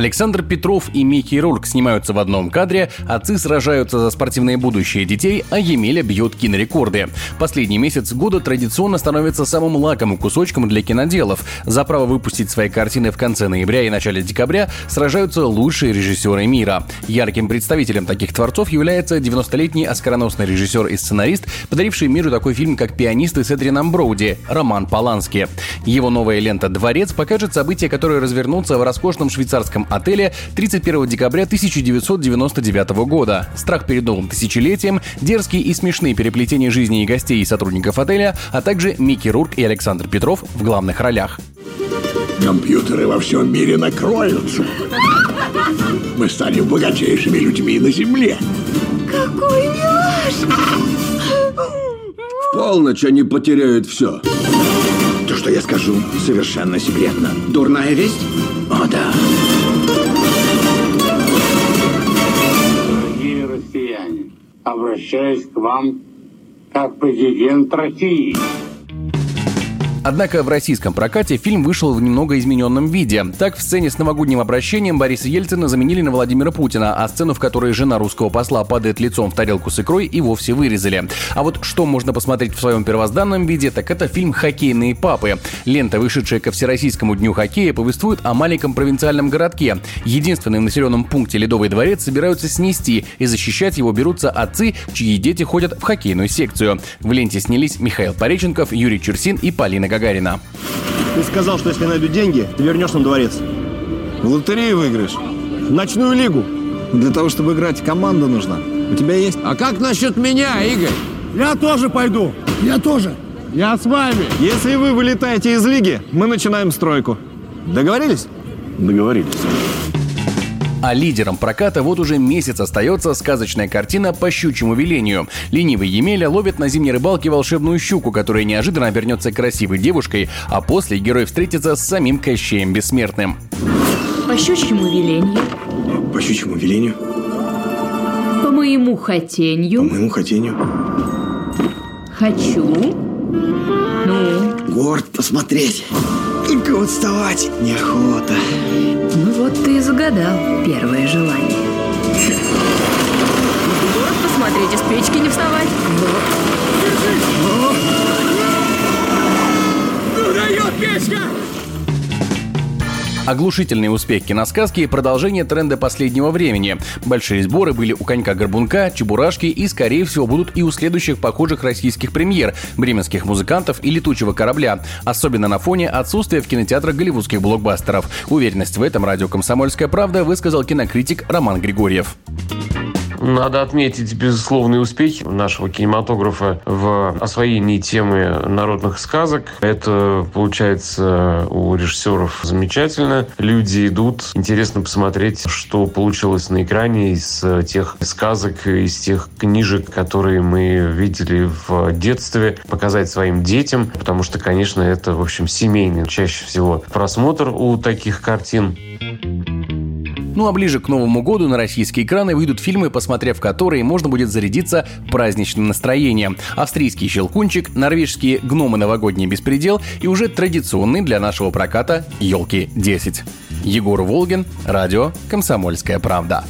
Александр Петров и Микки Рурк снимаются в одном кадре, отцы сражаются за спортивное будущее детей, а Емеля бьет кинорекорды. Последний месяц года традиционно становится самым лакомым кусочком для киноделов. За право выпустить свои картины в конце ноября и начале декабря сражаются лучшие режиссеры мира. Ярким представителем таких творцов является 90-летний оскароносный режиссер и сценарист, подаривший миру такой фильм, как «Пианисты» с Эдрином Броуди, Роман Полански. Его новая лента «Дворец» покажет события, которые развернутся в роскошном швейцарском отеля 31 декабря 1999 года. Страх перед новым тысячелетием, дерзкие и смешные переплетения жизни и гостей и сотрудников отеля, а также Микки Рурк и Александр Петров в главных ролях. Компьютеры во всем мире накроются. Мы станем богатейшими людьми на Земле. Какой милаш! В полночь они потеряют все. То, что я скажу, совершенно секретно. Дурная весть? О, да. Обращаюсь к вам как президент России. Однако в российском прокате фильм вышел в немного измененном виде. Так, в сцене с новогодним обращением Бориса Ельцина заменили на Владимира Путина, а сцену, в которой жена русского посла падает лицом в тарелку с икрой, и вовсе вырезали. А вот что можно посмотреть в своем первозданном виде, так это фильм «Хоккейные папы». Лента, вышедшая ко Всероссийскому дню хоккея, повествует о маленьком провинциальном городке. Единственным населенном пункте Ледовый дворец собираются снести, и защищать его берутся отцы, чьи дети ходят в хоккейную секцию. В ленте снялись Михаил Пореченков, Юрий Чурсин и Полина Гагарина. Ты сказал, что если найду деньги, ты вернешь нам дворец. В лотерею выиграешь. В ночную лигу. Для того, чтобы играть, команда нужна. У тебя есть? А как насчет меня, Игорь? Я тоже пойду. Я тоже. Я с вами. Если вы вылетаете из лиги, мы начинаем стройку. Договорились? Договорились. А лидером проката вот уже месяц остается сказочная картина «По щучьему велению». Ленивый Емеля ловит на зимней рыбалке волшебную щуку, которая неожиданно обернется красивой девушкой, а после герой встретится с самим Кощеем Бессмертным. По щучьему велению, По щучьему велению, по моему по хотению, моему хотению. хочу. Ну, Горд посмотреть. Только вот вставать неохота. Загадал первое желание. Город посмотреть, из печки не вставать. Оглушительный успех киносказки продолжение тренда последнего времени. Большие сборы были у «Конька-горбунка», «Чебурашки» и, скорее всего, будут и у следующих похожих российских премьер «Бременских музыкантов» и «Летучего корабля», особенно на фоне отсутствия в кинотеатрах голливудских блокбастеров. Уверенность в этом радио «Комсомольская правда» высказал кинокритик Роман Григорьев. Надо отметить безусловные успехи нашего кинематографа в освоении темы народных сказок. Это получается у режиссеров замечательно. Люди идут. Интересно посмотреть, что получилось на экране из тех сказок, из тех книжек, которые мы видели в детстве. Показать своим детям, потому что, конечно, это, в общем, семейный чаще всего просмотр у таких картин. Ну а ближе к Новому году на российские экраны выйдут фильмы, посмотрев которые можно будет зарядиться праздничным настроением. Австрийский «Щелкунчик», норвежские «Гномы. Новогодний беспредел» и уже традиционный для нашего проката «Елки 10». Егор Волгин, радио «Комсомольская правда».